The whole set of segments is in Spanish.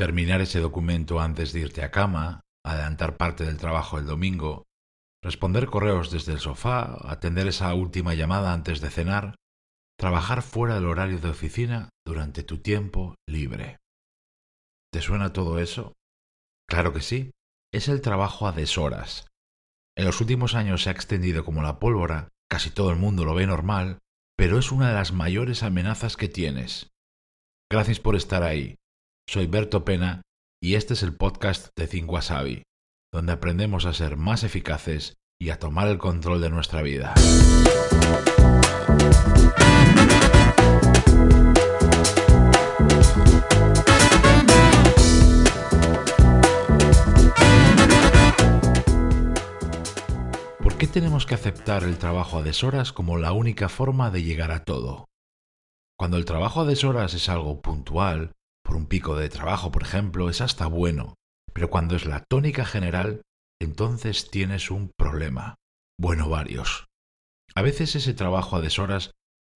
terminar ese documento antes de irte a cama, adelantar parte del trabajo el domingo, responder correos desde el sofá, atender esa última llamada antes de cenar, trabajar fuera del horario de oficina durante tu tiempo libre. ¿Te suena todo eso? Claro que sí. Es el trabajo a deshoras. En los últimos años se ha extendido como la pólvora, casi todo el mundo lo ve normal, pero es una de las mayores amenazas que tienes. Gracias por estar ahí. Soy Berto Pena y este es el podcast de Think Wasabi, donde aprendemos a ser más eficaces y a tomar el control de nuestra vida. qué tenemos que aceptar el trabajo a deshoras como la única forma de llegar a todo? Cuando el trabajo a deshoras es algo puntual, por un pico de trabajo, por ejemplo, es hasta bueno, pero cuando es la tónica general, entonces tienes un problema. Bueno, varios. A veces ese trabajo a deshoras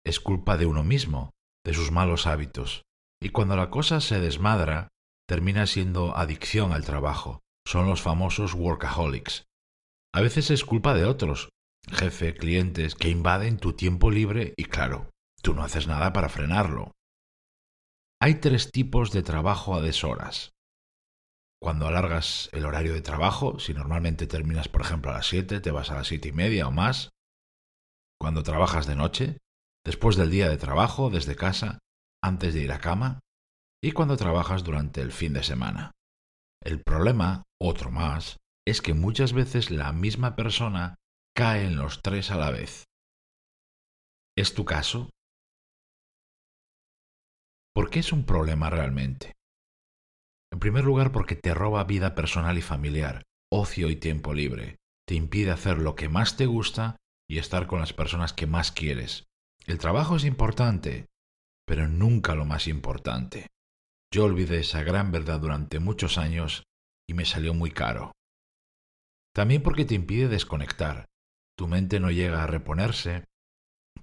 es culpa de uno mismo, de sus malos hábitos, y cuando la cosa se desmadra, termina siendo adicción al trabajo. Son los famosos workaholics. A veces es culpa de otros, jefe, clientes, que invaden tu tiempo libre y claro, tú no haces nada para frenarlo. Hay tres tipos de trabajo a deshoras. Cuando alargas el horario de trabajo, si normalmente terminas por ejemplo a las 7, te vas a las siete y media o más. Cuando trabajas de noche, después del día de trabajo, desde casa, antes de ir a cama. Y cuando trabajas durante el fin de semana. El problema, otro más, es que muchas veces la misma persona cae en los tres a la vez. ¿Es tu caso? ¿Por qué es un problema realmente? En primer lugar, porque te roba vida personal y familiar, ocio y tiempo libre. Te impide hacer lo que más te gusta y estar con las personas que más quieres. El trabajo es importante, pero nunca lo más importante. Yo olvidé esa gran verdad durante muchos años y me salió muy caro. También porque te impide desconectar. Tu mente no llega a reponerse,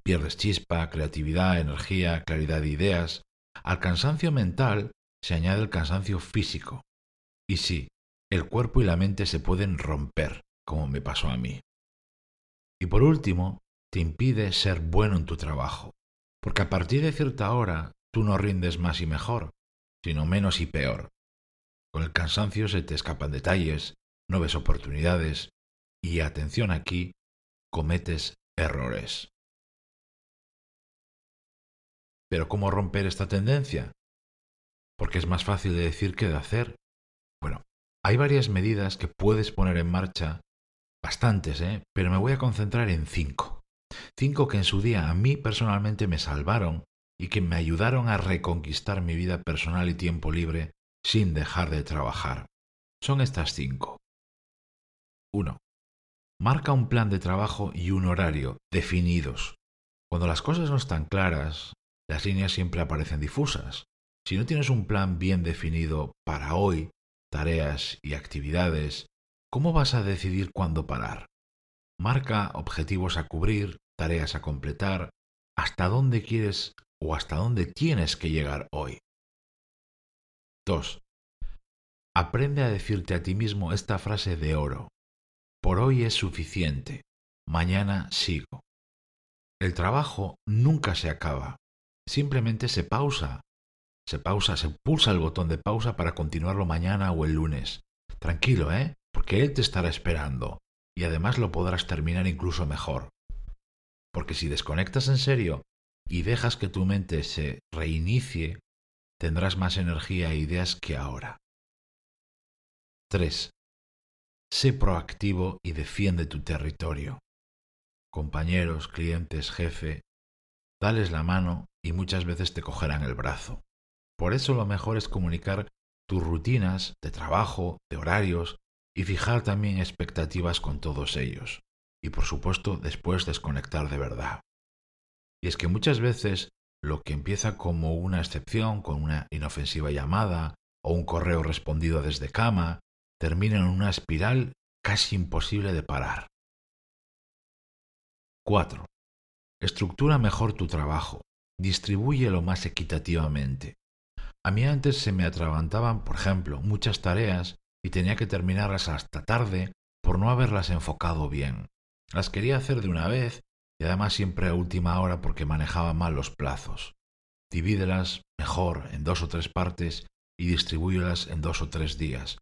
pierdes chispa, creatividad, energía, claridad de ideas. Al cansancio mental se añade el cansancio físico. Y sí, el cuerpo y la mente se pueden romper, como me pasó a mí. Y por último, te impide ser bueno en tu trabajo, porque a partir de cierta hora tú no rindes más y mejor, sino menos y peor. Con el cansancio se te escapan detalles, no ves oportunidades y, atención aquí, cometes errores. Pero ¿cómo romper esta tendencia? Porque es más fácil de decir que de hacer. Bueno, hay varias medidas que puedes poner en marcha, bastantes, ¿eh? pero me voy a concentrar en cinco. Cinco que en su día a mí personalmente me salvaron y que me ayudaron a reconquistar mi vida personal y tiempo libre sin dejar de trabajar. Son estas cinco. 1. Marca un plan de trabajo y un horario definidos. Cuando las cosas no están claras, las líneas siempre aparecen difusas. Si no tienes un plan bien definido para hoy, tareas y actividades, ¿cómo vas a decidir cuándo parar? Marca objetivos a cubrir, tareas a completar, hasta dónde quieres o hasta dónde tienes que llegar hoy. 2. Aprende a decirte a ti mismo esta frase de oro. Por hoy es suficiente, mañana sigo. El trabajo nunca se acaba, simplemente se pausa. Se pausa, se pulsa el botón de pausa para continuarlo mañana o el lunes. Tranquilo, ¿eh? Porque él te estará esperando y además lo podrás terminar incluso mejor. Porque si desconectas en serio y dejas que tu mente se reinicie, tendrás más energía e ideas que ahora. 3. Sé proactivo y defiende tu territorio. Compañeros, clientes, jefe, dales la mano y muchas veces te cogerán el brazo. Por eso lo mejor es comunicar tus rutinas de trabajo, de horarios y fijar también expectativas con todos ellos. Y por supuesto después desconectar de verdad. Y es que muchas veces lo que empieza como una excepción, con una inofensiva llamada o un correo respondido desde cama, termina en una espiral casi imposible de parar. 4. Estructura mejor tu trabajo. Distribúyelo más equitativamente. A mí antes se me atragantaban, por ejemplo, muchas tareas y tenía que terminarlas hasta tarde por no haberlas enfocado bien. Las quería hacer de una vez y además siempre a última hora porque manejaba mal los plazos. Divídelas mejor en dos o tres partes y distribúyelas en dos o tres días.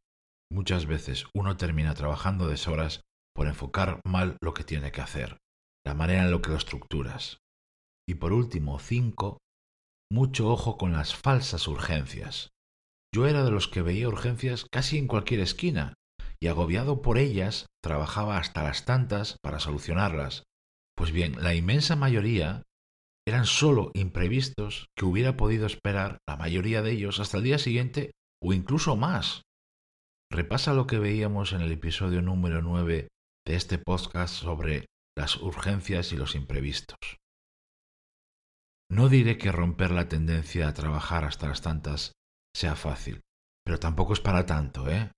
Muchas veces uno termina trabajando deshoras por enfocar mal lo que tiene que hacer, la manera en lo que lo estructuras. Y por último, cinco, mucho ojo con las falsas urgencias. Yo era de los que veía urgencias casi en cualquier esquina, y agobiado por ellas, trabajaba hasta las tantas para solucionarlas. Pues bien, la inmensa mayoría eran sólo imprevistos que hubiera podido esperar la mayoría de ellos hasta el día siguiente o incluso más. Repasa lo que veíamos en el episodio número 9 de este podcast sobre las urgencias y los imprevistos. No diré que romper la tendencia a trabajar hasta las tantas sea fácil, pero tampoco es para tanto, ¿eh?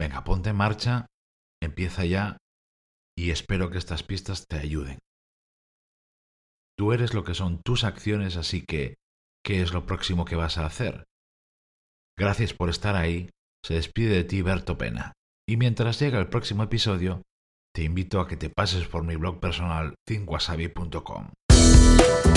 Venga, ponte en marcha, empieza ya y espero que estas pistas te ayuden. Tú eres lo que son tus acciones, así que, ¿qué es lo próximo que vas a hacer? Gracias por estar ahí, se despide de ti Berto Pena. Y mientras llega el próximo episodio, te invito a que te pases por mi blog personal thinkwasabi.com.